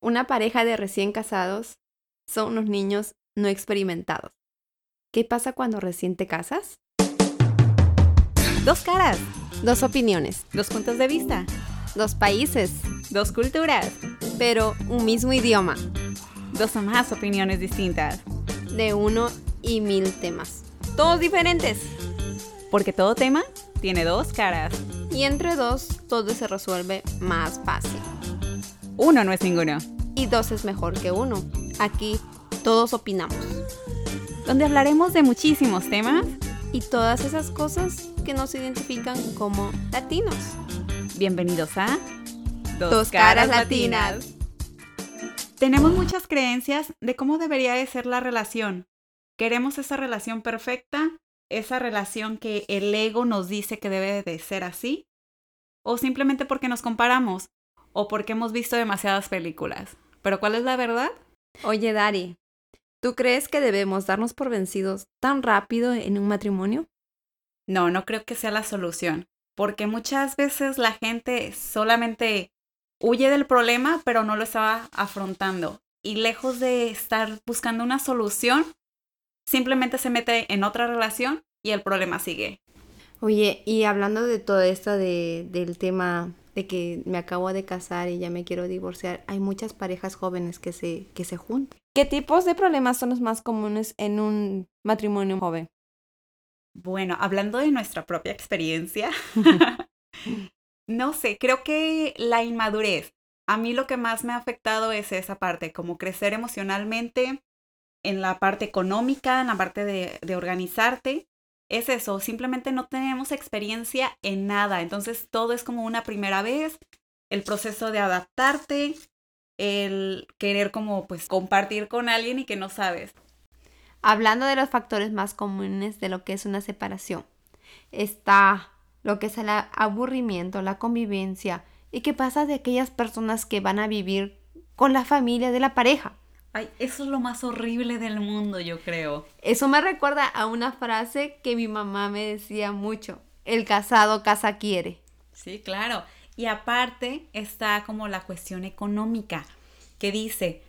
Una pareja de recién casados son unos niños no experimentados. ¿Qué pasa cuando recién te casas? Dos caras, Dos opiniones, dos puntos de vista, dos países, dos culturas, pero un mismo idioma, dos o más opiniones distintas. de uno y mil temas. Todos diferentes. Porque todo tema tiene dos caras. Y entre dos, todo se resuelve más fácil. Uno no es ninguno. Y dos es mejor que uno. Aquí todos opinamos. Donde hablaremos de muchísimos temas. Y todas esas cosas que nos identifican como latinos. Bienvenidos a Dos Caras Latinas. Tenemos muchas creencias de cómo debería de ser la relación. Queremos esa relación perfecta, esa relación que el ego nos dice que debe de ser así, o simplemente porque nos comparamos, o porque hemos visto demasiadas películas. Pero ¿cuál es la verdad? Oye, Dari, ¿tú crees que debemos darnos por vencidos tan rápido en un matrimonio? No, no creo que sea la solución, porque muchas veces la gente solamente huye del problema, pero no lo estaba afrontando. Y lejos de estar buscando una solución, simplemente se mete en otra relación y el problema sigue. Oye, y hablando de todo esto de, del tema de que me acabo de casar y ya me quiero divorciar, hay muchas parejas jóvenes que se, que se juntan. ¿Qué tipos de problemas son los más comunes en un matrimonio joven? Bueno, hablando de nuestra propia experiencia, no sé, creo que la inmadurez. A mí lo que más me ha afectado es esa parte, como crecer emocionalmente, en la parte económica, en la parte de, de organizarte. Es eso, simplemente no tenemos experiencia en nada. Entonces todo es como una primera vez, el proceso de adaptarte, el querer como pues compartir con alguien y que no sabes. Hablando de los factores más comunes de lo que es una separación, está lo que es el aburrimiento, la convivencia y qué pasa de aquellas personas que van a vivir con la familia de la pareja. Ay, eso es lo más horrible del mundo, yo creo. Eso me recuerda a una frase que mi mamá me decía mucho, el casado casa quiere. Sí, claro. Y aparte está como la cuestión económica, que dice,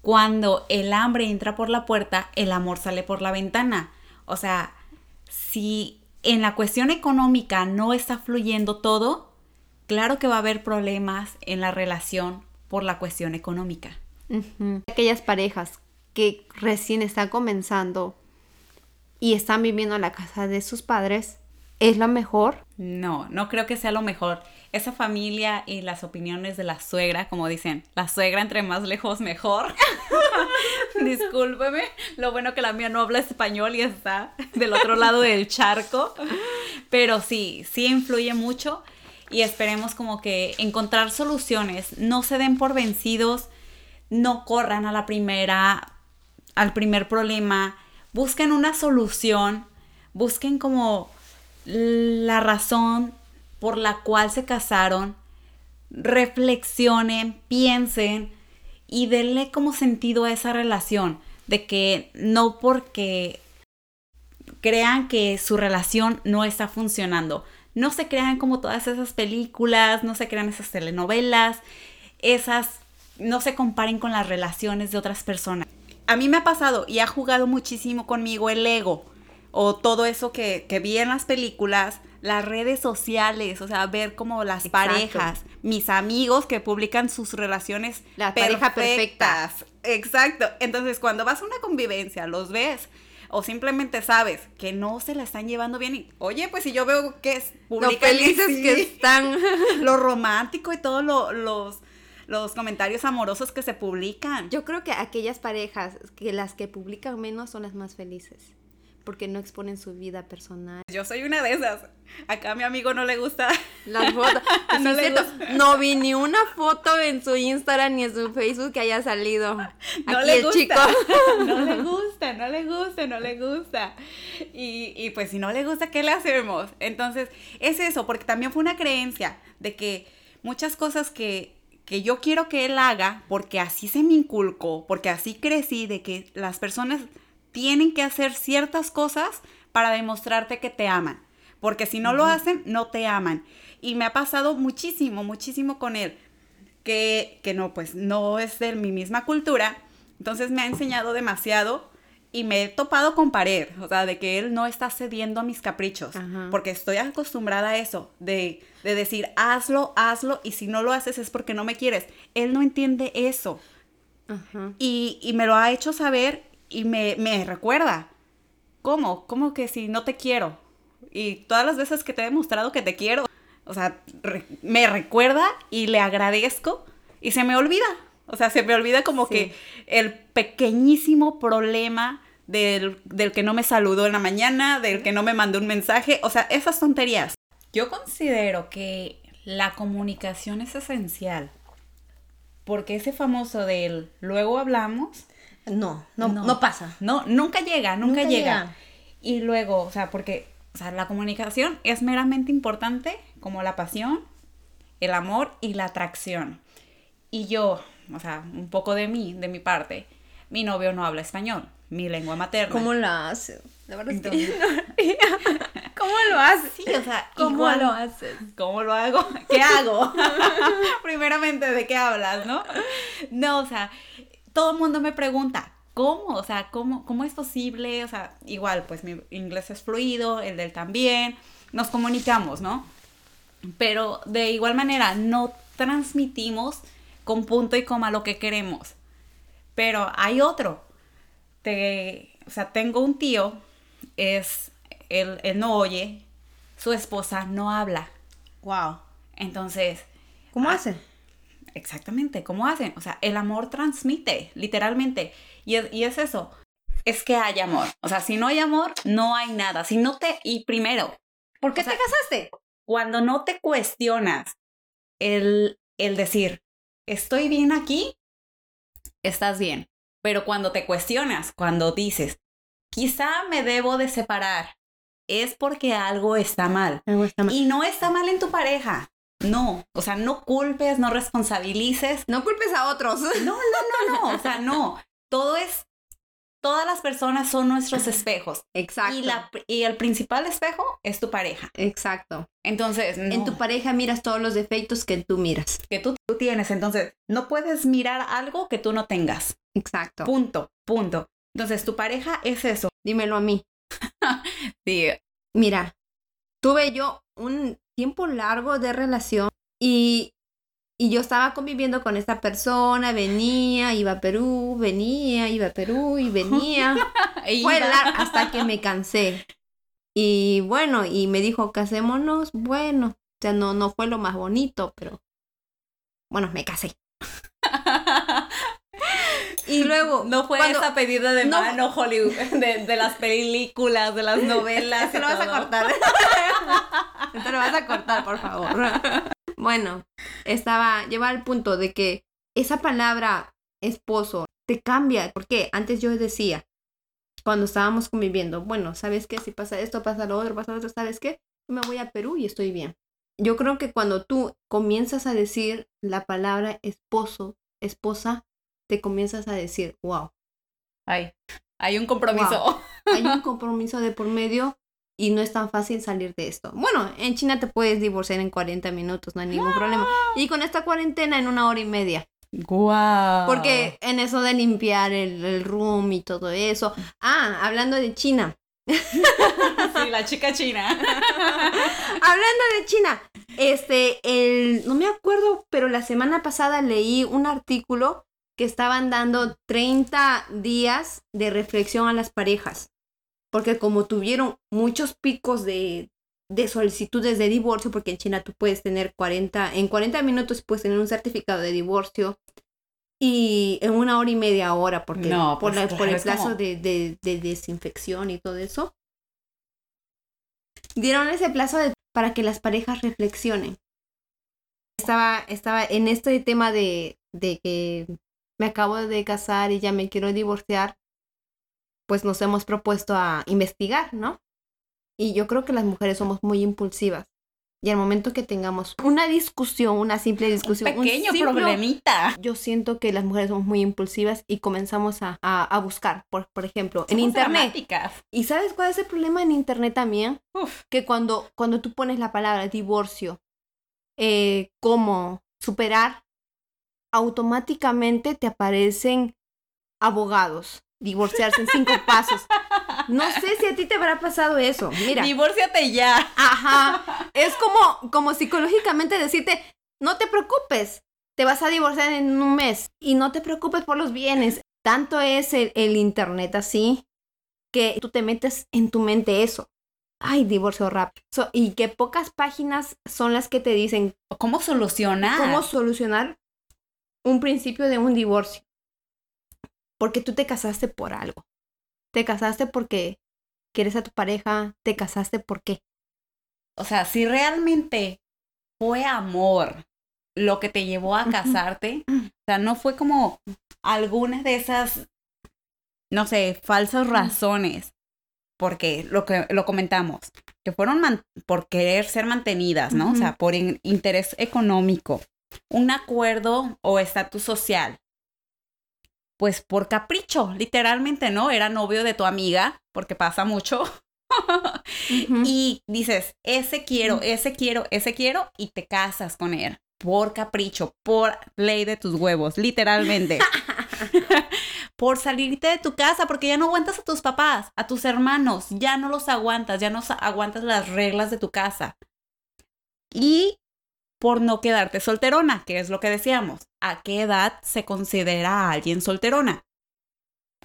cuando el hambre entra por la puerta, el amor sale por la ventana. O sea, si en la cuestión económica no está fluyendo todo, claro que va a haber problemas en la relación por la cuestión económica. Aquellas parejas que recién están comenzando y están viviendo en la casa de sus padres, ¿es lo mejor? No, no creo que sea lo mejor. Esa familia y las opiniones de la suegra, como dicen, la suegra entre más lejos mejor. Discúlpeme, lo bueno que la mía no habla español y está del otro lado del charco. Pero sí, sí influye mucho y esperemos como que encontrar soluciones. No se den por vencidos, no corran a la primera, al primer problema. Busquen una solución, busquen como la razón por la cual se casaron, reflexionen, piensen y denle como sentido a esa relación, de que no porque crean que su relación no está funcionando, no se crean como todas esas películas, no se crean esas telenovelas, esas, no se comparen con las relaciones de otras personas. A mí me ha pasado y ha jugado muchísimo conmigo el ego o todo eso que, que vi en las películas, las redes sociales, o sea, ver como las Exacto. parejas, mis amigos que publican sus relaciones La pareja perfecta. perfectas. Exacto. Entonces, cuando vas a una convivencia, los ves o simplemente sabes que no se la están llevando bien y, oye, pues si yo veo que es Lo felices sí, que están. lo romántico y todos lo- los los comentarios amorosos que se publican. Yo creo que aquellas parejas que las que publican menos son las más felices. Porque no exponen su vida personal. Yo soy una de esas. Acá a mi amigo no le gusta. Las fotos. No le gusta. no vi ni una foto en su Instagram ni en su Facebook que haya salido. No Aquí le el gusta. chico. No le gusta, no le gusta, no le gusta. Y, y pues si no le gusta, ¿qué le hacemos? Entonces, es eso, porque también fue una creencia de que muchas cosas que, que yo quiero que él haga, porque así se me inculcó, porque así crecí, de que las personas tienen que hacer ciertas cosas para demostrarte que te aman. Porque si no lo hacen, no te aman. Y me ha pasado muchísimo, muchísimo con él. que, que no, pues no es de mi misma cultura. Entonces me ha enseñado demasiado y me he topado con pared, o sea, de que él no está cediendo a mis caprichos, Ajá. porque estoy acostumbrada a eso, de, de decir, hazlo, hazlo, y si no lo haces es porque no me quieres. Él no entiende eso. Ajá. Y, y me lo ha hecho saber y me, me recuerda. ¿Cómo? ¿Cómo que si no te quiero? Y todas las veces que te he demostrado que te quiero, o sea, re- me recuerda y le agradezco y se me olvida. O sea, se me olvida como Sí. que el pequeñísimo problema del, del que no me saludó en la mañana, del que no me mandó un mensaje, o sea, esas tonterías. Yo considero que la comunicación es esencial. Porque ese famoso del luego hablamos, No, no, No. no, pasa. no, nunca llega, nunca, Nunca llega. llega. Y luego, o sea, porque, o sea, la comunicación es meramente importante como la pasión, el amor y la atracción. Y yo, o sea, un poco de mí, de mi parte, mi novio no habla español, mi lengua materna. ¿Cómo lo hace? La verdad es que Entonces- no- ¿Cómo lo hace? Sí, o sea, ¿Cómo igual- lo haces? ¿Cómo lo hago? ¿Qué hago? Primeramente, ¿de qué hablas, no? No, o sea, todo el mundo me pregunta, ¿cómo? O sea, ¿cómo, ¿cómo es posible? O sea, igual, pues mi inglés es fluido, el del también, nos comunicamos, ¿no? Pero de igual manera, no transmitimos con punto y coma lo que queremos. Pero hay otro. Te, o sea, tengo un tío, es, él, él no oye, su esposa no habla. Wow. Entonces, ¿Cómo Ah. hace? exactamente, ¿cómo hacen? O sea, el amor transmite, literalmente. Y es, y es eso, es que hay amor. O sea, si no hay amor, no hay nada. Si no te, y primero, ¿Por qué O sea, te casaste? cuando no te cuestionas el, el decir, estoy bien aquí, estás bien. Pero cuando te cuestionas, cuando dices, quizá me debo de separar, es porque algo está mal. Algo está mal. Y no está mal en tu pareja. No, o sea, no culpes, no responsabilices. No culpes a otros. No, no, no, no, o sea, no. Todo es, todas las personas son nuestros espejos. Exacto. Y, la, y el principal espejo es tu pareja. Exacto. Entonces, no, En tu pareja miras todos los defectos que tú miras. que tú, tú tienes. Entonces, no puedes mirar algo que tú no tengas. Exacto. Punto, punto. Entonces, tu pareja es eso. Dímelo a mí. Sí, Mira, tuve yo un tiempo largo de relación y, y yo estaba conviviendo con esta persona, venía, iba a Perú, venía, iba a Perú y venía. Fue Iba. lar- hasta que me cansé. Y bueno, y me dijo, casémonos. Bueno, o sea, no, no fue lo más bonito, pero bueno, me casé. Y luego, No fue cuando- esa pedida de No. mano Hollywood, de, de las películas, de las novelas. Y lo vas a cortar. Esto lo vas a cortar, por favor. Bueno, estaba, lleva al punto de que esa palabra esposo te cambia. Porque antes yo decía, cuando estábamos conviviendo, bueno, ¿sabes qué? Si pasa esto, pasa lo otro, pasa lo otro, ¿sabes qué? Yo me voy a Perú y estoy bien. Yo creo que cuando tú comienzas a decir la palabra esposo, esposa, te comienzas a decir, wow, Ay, hay un compromiso. hay un compromiso de por medio y no es tan fácil salir de esto. Bueno, en China te puedes divorciar en 40 minutos, no hay ningún problema. Y con esta cuarentena en una hora y media. Guau. Porque en eso de limpiar el, el room y todo eso. Ah, hablando de China. Sí, la chica china. Hablando de China. Este, el, no me acuerdo, pero la semana pasada leí un artículo que estaban dando 30 días de reflexión a las parejas. Porque como tuvieron muchos picos de, de solicitudes de divorcio, porque en China tú puedes tener 40, en 40 minutos puedes tener un certificado de divorcio y en una hora y media hora, porque No, por, pues la- por el como- plazo de, de- de desinfección y todo eso. Dieron ese plazo de- para que las parejas reflexionen. Estaba, estaba en este tema de, de que me acabo de casar y ya me quiero divorciar, pues nos hemos propuesto a investigar, ¿no? Y yo creo que las mujeres somos muy impulsivas. Y al momento que tengamos una discusión, una simple discusión, un Pequeño simple- problemita. yo siento que las mujeres somos muy impulsivas y comenzamos a, a- a buscar, por, por ejemplo, en Somos internet. dramáticas. ¿Y sabes cuál es el problema en internet también? Uf. Que cuando, cuando tú pones la palabra divorcio, eh, cómo superar, automáticamente te aparecen abogados, divorciarse en cinco pasos. No sé si a ti te habrá pasado eso. Mira. Divórciate ya. Ajá. Es como, como psicológicamente decirte, no te preocupes, te vas a divorciar en un mes y no te preocupes por los bienes. Tanto es el, el internet así que tú te metes en tu mente eso. Ay, divorcio rápido. So, y que pocas páginas son las que te dicen ¿Cómo solucionar? cómo solucionar un principio de un divorcio. Porque tú te casaste por algo. Te casaste porque quieres a tu pareja, te casaste por qué. O sea, si realmente fue amor lo que te llevó a casarte, o sea, no fue como algunas de esas, no sé, falsas razones, porque lo que lo comentamos, que fueron man- por querer ser mantenidas, ¿no? O sea, por in- interés económico, un acuerdo o estatus social. Pues por capricho, literalmente, ¿no? Era novio de tu amiga, porque pasa mucho. Y dices, ese quiero, Mm. ese quiero, ese quiero, y te casas con él. Por capricho, por ley de tus huevos, literalmente. por salirte de tu casa, porque ya no aguantas a tus papás, a tus hermanos, ya no los aguantas, ya no aguantas las reglas de tu casa. Y por no quedarte solterona, que es lo que decíamos. ¿A qué edad se considera a alguien solterona?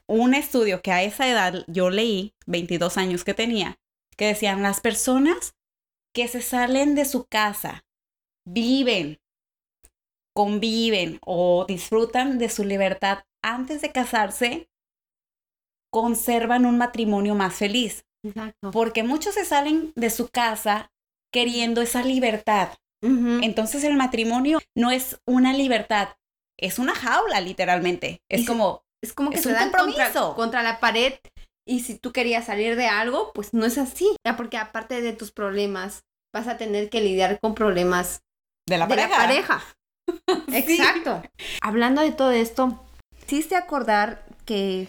Un estudio que a esa edad yo leí, 22 años que tenía, que decían las personas que se salen de su casa, viven, conviven o disfrutan de su libertad antes de casarse, conservan un matrimonio más feliz. Exacto. Porque muchos se salen de su casa queriendo esa libertad. Entonces el matrimonio no es una libertad, es una jaula literalmente. Y Es se- como, Es como que Es se un dan contra, compromiso. contra la pared y si tú querías salir de algo, pues no es así. Ya porque aparte de tus problemas, vas a tener que lidiar con problemas de la de pareja. la pareja. Exacto. Hablando de todo esto, ¿hiciste acordar que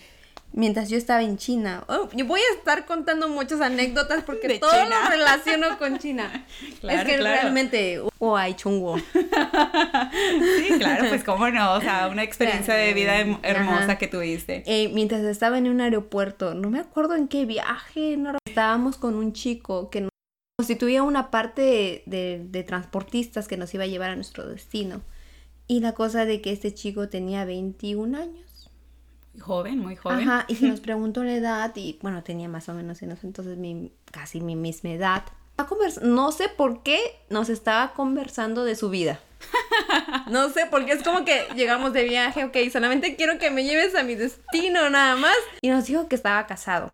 mientras yo estaba en China, oh, yo voy a estar contando muchas anécdotas porque De todo China. lo relaciono con China. Claro, es que claro. realmente, oh, hay chungo. Sí, claro, pues cómo no, o sea, una experiencia de vida hermosa Ajá. que tuviste. Eh, mientras estaba en un aeropuerto, no me acuerdo en qué viaje, no estábamos con un chico que nos constituía una parte de, de- de transportistas que nos iba a llevar a nuestro destino. Y la cosa de que este chico tenía 21 años. Joven, muy joven. Ajá, y se nos preguntó la edad y bueno, tenía más o menos en ese entonces mi, casi mi misma edad. No sé por qué nos estaba conversando de su vida. No sé, porque es como que llegamos de viaje, ok, solamente quiero que me lleves a mi destino nada más. Y nos dijo que estaba casado.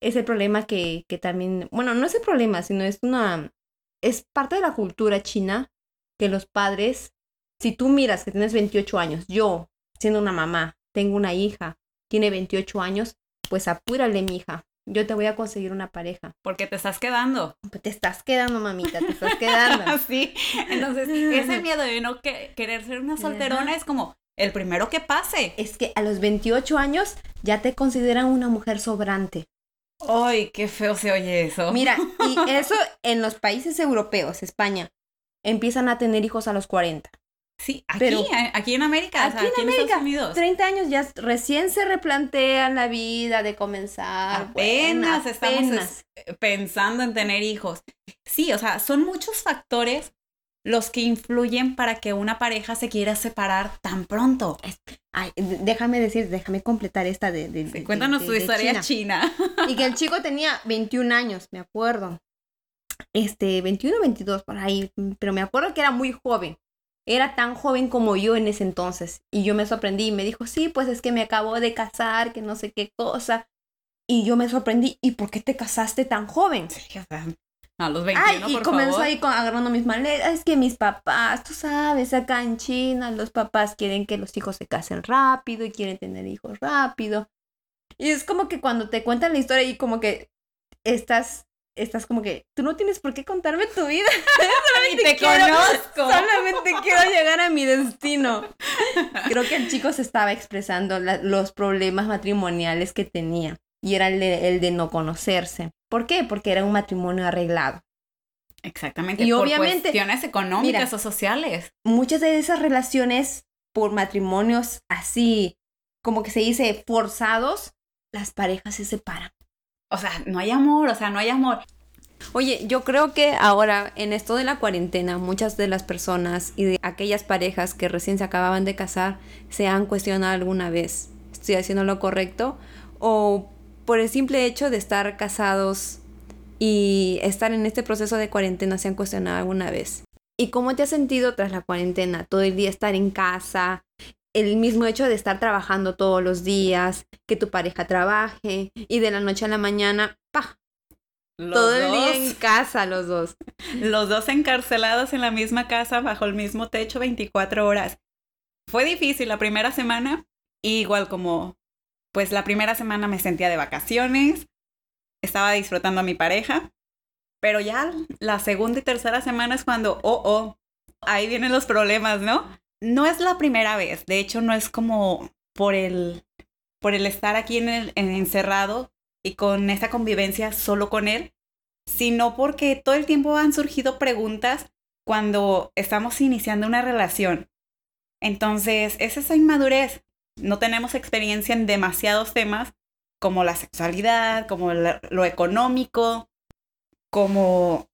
Es el problema que, que también, bueno, no es el problema, sino es una, es parte de la cultura china que los padres, si tú miras que tienes 28 años, yo, siendo una mamá, tengo una hija, tiene 28 años, pues apúrale, mija. Yo te voy a conseguir una pareja. Porque te estás quedando. Pues te estás quedando, mamita, te estás quedando. Así. Entonces, ese miedo de no que- querer ser una solterona Ajá. es como el primero que pase. Es que a los 28 años ya te consideran una mujer sobrante. Ay, qué feo se oye eso. Mira, y eso en los países europeos, España, empiezan a tener hijos a los 40. Sí, aquí, Pero- eh, aquí en América, o sea, Aquí en América, Estados Unidos. 30 años ya recién se replantean la vida de comenzar. Apenas bueno, estamos apenas. es- pensando en tener hijos. Sí, o sea, son muchos factores los que influyen para que una pareja se quiera separar tan pronto. Ay, déjame decir, déjame completar esta de, de- de- Cuéntanos de- tu historia China. china. Y que el chico tenía 21 años, me acuerdo. Este, 21 o 22 por ahí, pero me acuerdo que era muy joven. Era tan joven como yo en ese entonces. Y yo me sorprendí y me dijo, sí, pues es que me acabo de casar, que no sé qué cosa. Y yo me sorprendí, ¿y por qué te casaste tan joven? Sí, o sea, a los 21, Ay, y por comenzó favor. ahí con, agarrando mis maletas. Es que mis papás, tú sabes, acá en China, los papás quieren que los hijos se casen rápido y quieren tener hijos rápido. Y es como que cuando te cuentan la historia y como que estás, estás como que, tú no tienes por qué contarme tu vida. Y te quiero- conozco. Solamente quiero llegar a mi destino. Creo que el chico se estaba expresando la- los problemas matrimoniales que tenía. Y era el de, el de no conocerse. ¿Por qué? Porque era un matrimonio arreglado. Exactamente. Y por obviamente- cuestiones económicas Mira. o sociales. muchas de esas relaciones por matrimonios así, como que se dice, forzados, las parejas se separan. O sea, no hay amor, o sea, no hay amor. Oye, yo creo que ahora en esto de la cuarentena, muchas de las personas y de aquellas parejas que recién se acababan de casar se han cuestionado alguna vez, ¿estoy haciendo lo correcto? O por el simple hecho de estar casados y estar en este proceso de cuarentena se han cuestionado alguna vez. ¿Y cómo te has sentido tras la cuarentena? Todo el día estar en casa, el mismo hecho de estar trabajando todos los días, que tu pareja trabaje y de la noche a la mañana, ¡pa! Todo el día en casa los dos. Los dos encarcelados en la misma casa bajo el mismo techo 24 horas. Fue difícil la primera semana, igual como pues la primera semana me sentía de vacaciones, estaba disfrutando a mi pareja, pero ya la segunda y tercera semana es cuando, oh, oh, ahí vienen los problemas, ¿no? No es la primera vez, de hecho no es como por el, por el estar aquí en el, encerrado y con esta convivencia solo con él, sino porque todo el tiempo han surgido preguntas cuando estamos iniciando una relación. Entonces, es esa inmadurez. No tenemos experiencia en demasiados temas como la sexualidad, como lo económico, como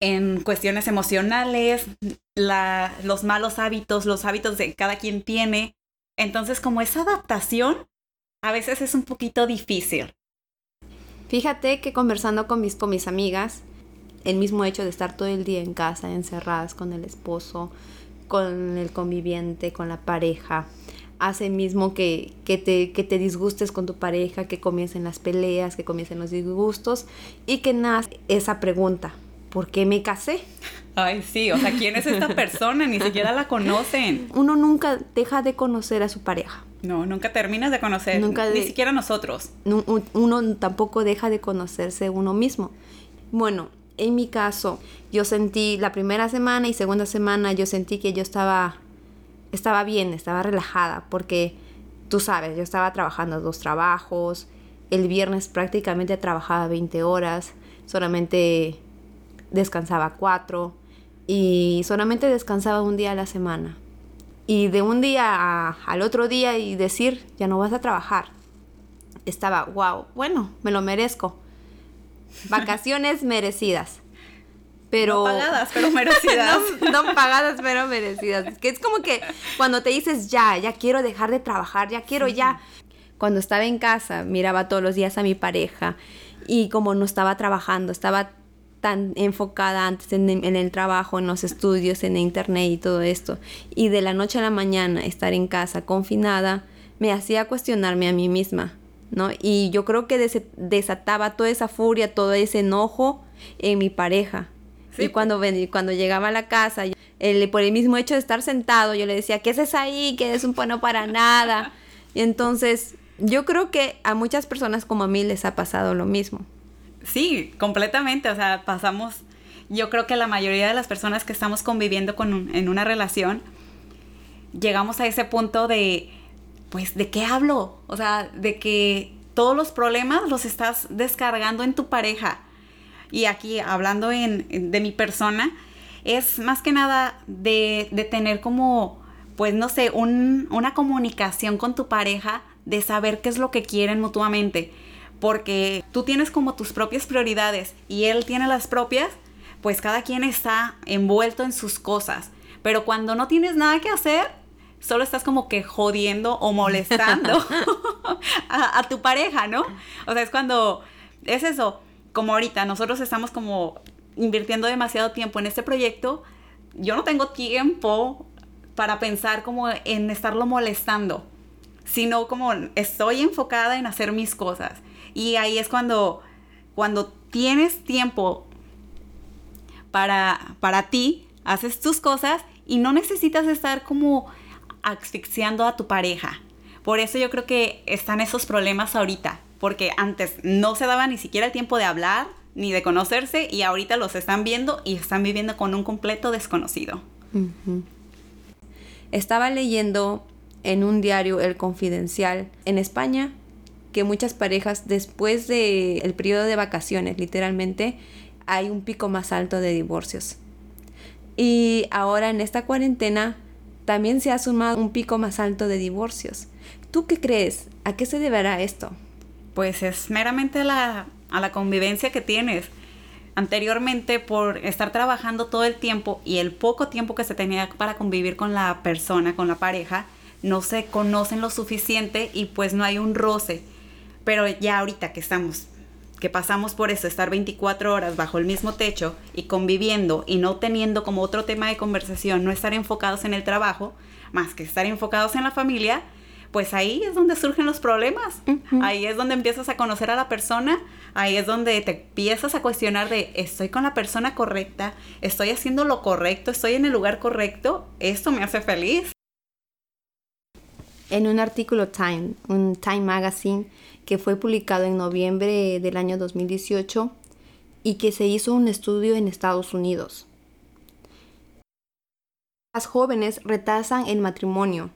en cuestiones emocionales, los malos hábitos, los hábitos de cada quien tiene. Entonces, como esa adaptación a veces es un poquito difícil. Fíjate que conversando con mis, con mis amigas, el mismo hecho de estar todo el día en casa, encerradas con el esposo, con el conviviente, con la pareja, hace mismo que, que, te, que te disgustes con tu pareja, que comiencen las peleas, que comiencen los disgustos y que nace esa pregunta, ¿por qué me casé? Ay, sí, o sea, ¿quién es esta persona? Ni siquiera la conocen. Uno nunca deja de conocer a su pareja. No, nunca terminas de conocer, nunca ni siquiera nosotros. Uno tampoco deja de conocerse uno mismo. Bueno, en mi caso, yo sentí la primera semana y segunda semana, yo sentí que yo estaba estaba bien, estaba relajada, porque tú sabes, yo estaba trabajando dos trabajos, el viernes prácticamente trabajaba 20 horas, solamente descansaba cuatro y solamente descansaba un día a la semana. Y de un día al otro día y decir, ya no vas a trabajar. Estaba, wow, bueno, me lo merezco. Vacaciones merecidas. Pero... No pagadas, pero merecidas. no, pagadas, pero merecidas. Que es como que cuando te dices, ya, ya quiero dejar de trabajar, ya quiero ya. Cuando estaba en casa, miraba todos los días a mi pareja y como no estaba trabajando, estaba tan enfocada antes en, en, el trabajo, en los estudios, en internet y todo esto. Y de la noche a la mañana estar en casa confinada me hacía cuestionarme a mí misma, ¿no? Y yo creo que desataba toda esa furia, todo ese enojo en mi pareja. Y cuando, cuando llegaba a la casa, por el mismo hecho de estar sentado, yo le decía, ¿qué haces ahí? Que es un bueno para nada. Y entonces, yo creo que a muchas personas como a mí les ha pasado lo mismo. Sí, completamente. O sea, pasamos, yo creo que la mayoría de las personas que estamos conviviendo con en una relación, llegamos a ese punto de, pues, ¿de qué hablo? O sea, de que todos los problemas los estás descargando en tu pareja y aquí hablando en, de mi persona, es más que nada de, de tener como, pues no sé, un, una comunicación con tu pareja, de saber qué es lo que quieren mutuamente. Porque tú tienes como tus propias prioridades y él tiene las propias, pues cada quien está envuelto en sus cosas. Pero cuando no tienes nada que hacer, solo estás como que jodiendo o molestando a, a, tu pareja, ¿no? O sea, es cuando es eso, como ahorita nosotros estamos como invirtiendo demasiado tiempo en este proyecto, yo no tengo tiempo para pensar como en estarlo molestando, sino como estoy enfocada en hacer mis cosas. Y ahí es cuando, cuando tienes tiempo para, para ti, haces tus cosas y no necesitas estar como asfixiando a tu pareja. Por eso yo creo que están esos problemas ahorita, porque antes no se daba ni siquiera el tiempo de hablar ni de conocerse y ahorita los están viendo y están viviendo con un completo desconocido. Estaba leyendo en un diario El Confidencial en España que muchas parejas después del el periodo de vacaciones, literalmente, hay un pico más alto de divorcios. Y ahora en esta cuarentena también se ha sumado un pico más alto de divorcios. ¿Tú qué crees? ¿A qué se deberá esto? Pues es meramente a la, a la convivencia que tienes. Anteriormente, por estar trabajando todo el tiempo y el poco tiempo que se tenía para convivir con la persona, con la pareja, no se conocen lo suficiente y pues no hay un roce. Pero ya ahorita que estamos, que pasamos por eso, estar 24 horas bajo el mismo techo y conviviendo y no teniendo como otro tema de conversación, no estar enfocados en el trabajo, más que estar enfocados en la familia, pues ahí es donde surgen los problemas. Ahí es donde empiezas a conocer a la persona, ahí es donde te empiezas a cuestionar de, estoy con la persona correcta, estoy haciendo lo correcto, estoy en el lugar correcto, esto me hace feliz. En un artículo Time, un Time Magazine, que fue publicado en noviembre del año 2018 y que se hizo un estudio en Estados Unidos. Las jóvenes retrasan el matrimonio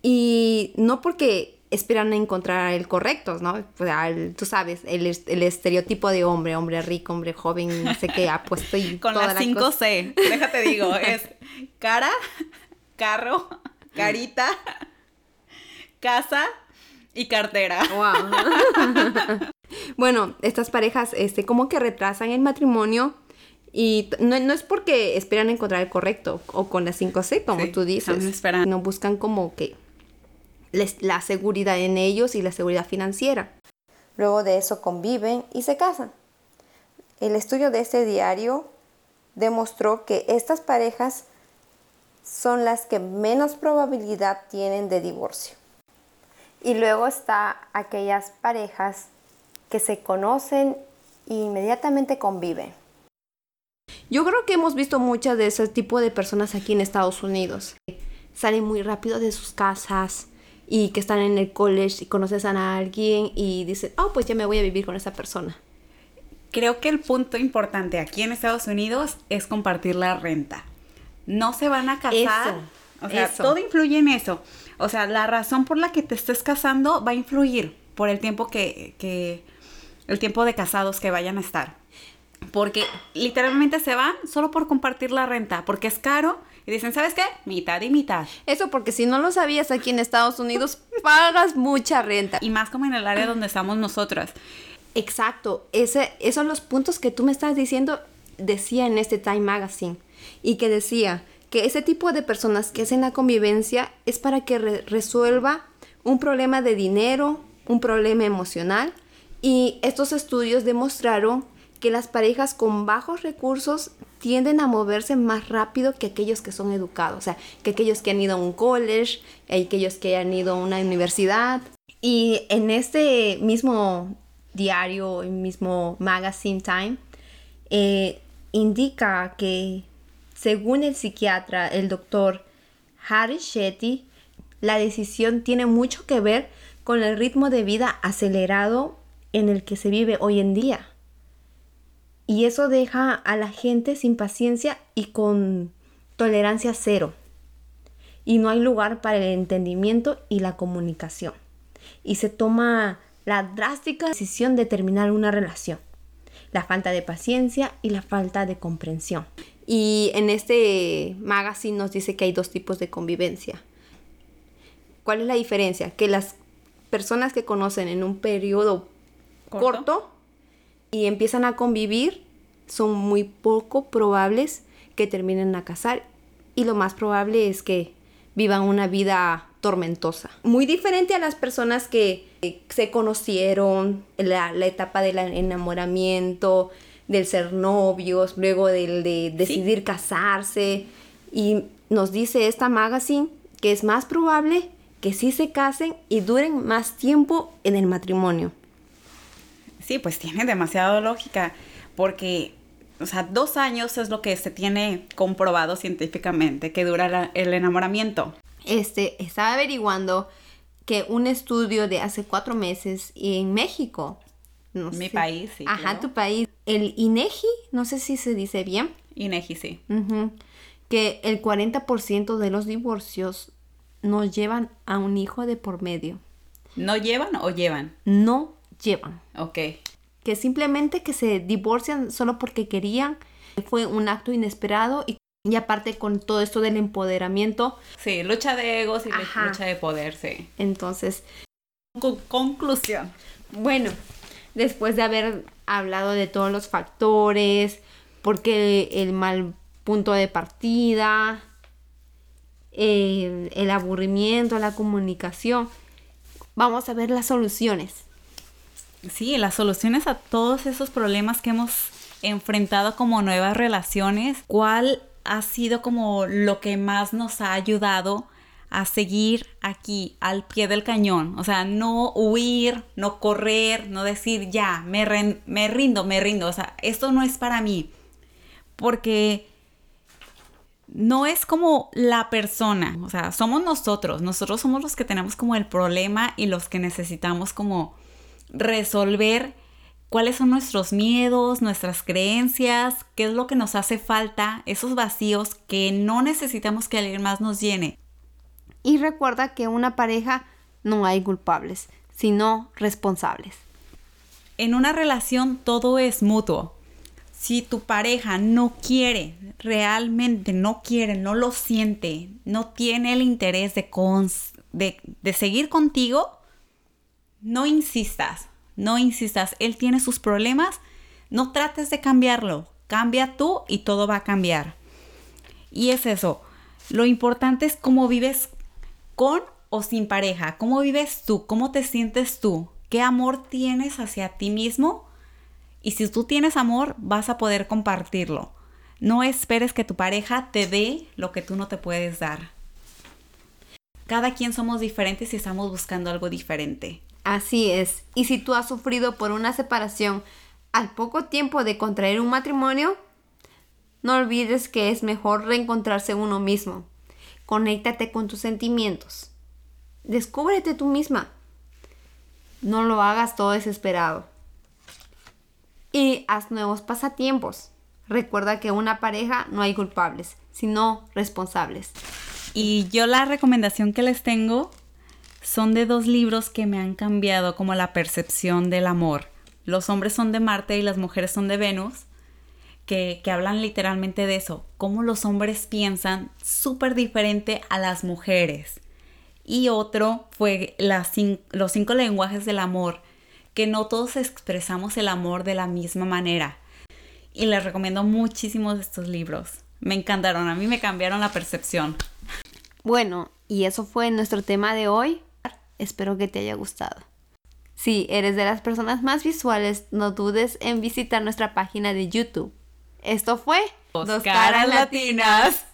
y no porque esperan encontrar el correcto, ¿no? tú sabes, el, estereotipo de hombre, hombre rico, hombre joven, no sé qué, apuesto y Con las 5C, déjate digo, es cara, carro, carita, casa y cartera. bueno, estas parejas, este, como que retrasan el matrimonio y no, es porque esperan encontrar el correcto o con la 5C, como tú dices. No buscan como que la seguridad en ellos y la seguridad financiera. Luego de eso conviven y se casan. El estudio de este diario demostró que estas parejas son las que menos probabilidad tienen de divorcio. Y luego está aquellas parejas que se conocen e inmediatamente conviven. Yo creo que hemos visto muchas de ese tipo de personas aquí en Estados Unidos. Salen muy rápido de sus casas y que están en el college y conocen a alguien y dicen, oh, pues ya me voy a vivir con esa persona. Creo que el punto importante aquí en Estados Unidos es compartir la renta. No se van a casar. o sea, todo influye en eso. O sea, la razón por la que te estés casando va a influir por el tiempo que, que el tiempo de casados que vayan a estar. Porque literalmente se van solo por compartir la renta, porque es caro. Y dicen, ¿sabes qué? Mitad y mitad. Eso porque si no lo sabías aquí en Estados Unidos, pagas mucha renta. Y más como en el área donde estamos nosotras. Exacto. Ese, esos son los puntos que tú me estás diciendo, decía en este Time Magazine. Y que decía, que ese tipo de personas que hacen la convivencia es para que resuelva un problema de dinero, un problema emocional y estos estudios demostraron que las parejas con bajos recursos tienden a moverse más rápido que aquellos que son educados, o sea, que aquellos que han ido a un college, aquellos que han ido a una universidad. Y en este mismo diario, el mismo magazine Time, eh, indica que según el psiquiatra, el doctor Harry Shetty, la decisión tiene mucho que ver con el ritmo de vida acelerado en el que se vive hoy en día. Y eso deja a la gente sin paciencia y con tolerancia cero. Y no hay lugar para el entendimiento y la comunicación. Y se toma la drástica decisión de terminar una relación. La falta de paciencia y la falta de comprensión. Y en este magazine nos dice que hay dos tipos de convivencia. ¿Cuál es la diferencia? Que las personas que conocen en un periodo corto, y empiezan a convivir son muy poco probables que terminen a casar y lo más probable es que vivan una vida tormentosa. Muy diferente a las personas que se conocieron, la, la etapa del enamoramiento, del ser novios, luego del de decidir casarse. Y nos dice esta magazine que es más probable que sí se casen y duren más tiempo en el matrimonio. Sí, pues tiene demasiada lógica, porque, o sea, dos años es lo que se tiene comprobado científicamente que dura el enamoramiento. Este, estaba averiguando que un estudio de hace cuatro meses en México mi país, sí. Ajá, tu país. El INEGI, no sé si se dice bien. INEGI, sí. Que el 40% de los divorcios no llevan a un hijo de por medio. ¿No llevan o llevan? No llevan. Ok. Que simplemente que se divorcian solo porque querían. Fue un acto inesperado y Y aparte con todo esto del empoderamiento. Sí, lucha de egos y lucha de poder, sí. Entonces, conclusión. Bueno, después de haber hablado de todos los factores, porque el mal punto de partida, el aburrimiento, la comunicación, vamos a ver las soluciones. Sí, las soluciones a todos esos problemas que hemos enfrentado como nuevas relaciones. ¿Cuál ha sido como lo que más nos ha ayudado a seguir aquí al pie del cañón. O sea, no huir, no correr, no decir ya, me, me rindo, me rindo. O sea, esto no es para mí. Porque no es como la persona, o sea, somos nosotros, nosotros somos los que tenemos como el problema y los que necesitamos como resolver cuáles son nuestros miedos, nuestras creencias, qué es lo que nos hace falta, esos vacíos que no necesitamos que alguien más nos llene. Y recuerda que una pareja no hay culpables, sino responsables. En una relación todo es mutuo. Si tu pareja no quiere, realmente no quiere, no lo siente, no tiene el interés de, de seguir contigo, no insistas, no insistas. Él tiene sus problemas, no trates de cambiarlo. Cambia tú y todo va a cambiar. Y es eso. Lo importante es cómo vives con o sin pareja? ¿Cómo vives tú? ¿Cómo te sientes tú? ¿Qué amor tienes hacia ti mismo? Y si tú tienes amor, vas a poder compartirlo. No esperes que tu pareja te dé lo que tú no te puedes dar. Cada quien somos diferentes y estamos buscando algo diferente. Así es. Y si tú has sufrido por una separación al poco tiempo de contraer un matrimonio, no olvides que es mejor reencontrarse uno mismo. Conéctate con tus sentimientos. Descúbrete tú misma. No lo hagas todo desesperado. Y haz nuevos pasatiempos. Recuerda que en una pareja no hay culpables, sino responsables. Y yo la recomendación que les tengo son de dos libros que me han cambiado como la percepción del amor. Los hombres son de Marte y las mujeres son de Venus que, hablan literalmente de eso, cómo los hombres piensan súper diferente a las mujeres. Y otro fue los cinco lenguajes del amor, que no todos expresamos el amor de la misma manera. Y les recomiendo muchísimos estos libros. Me encantaron, a mí me cambiaron la percepción. Bueno, y eso fue nuestro tema de hoy. Espero que te haya gustado. Si eres de las personas más visuales, no dudes en visitar nuestra página de YouTube Esto fue Dos, caras, latinas.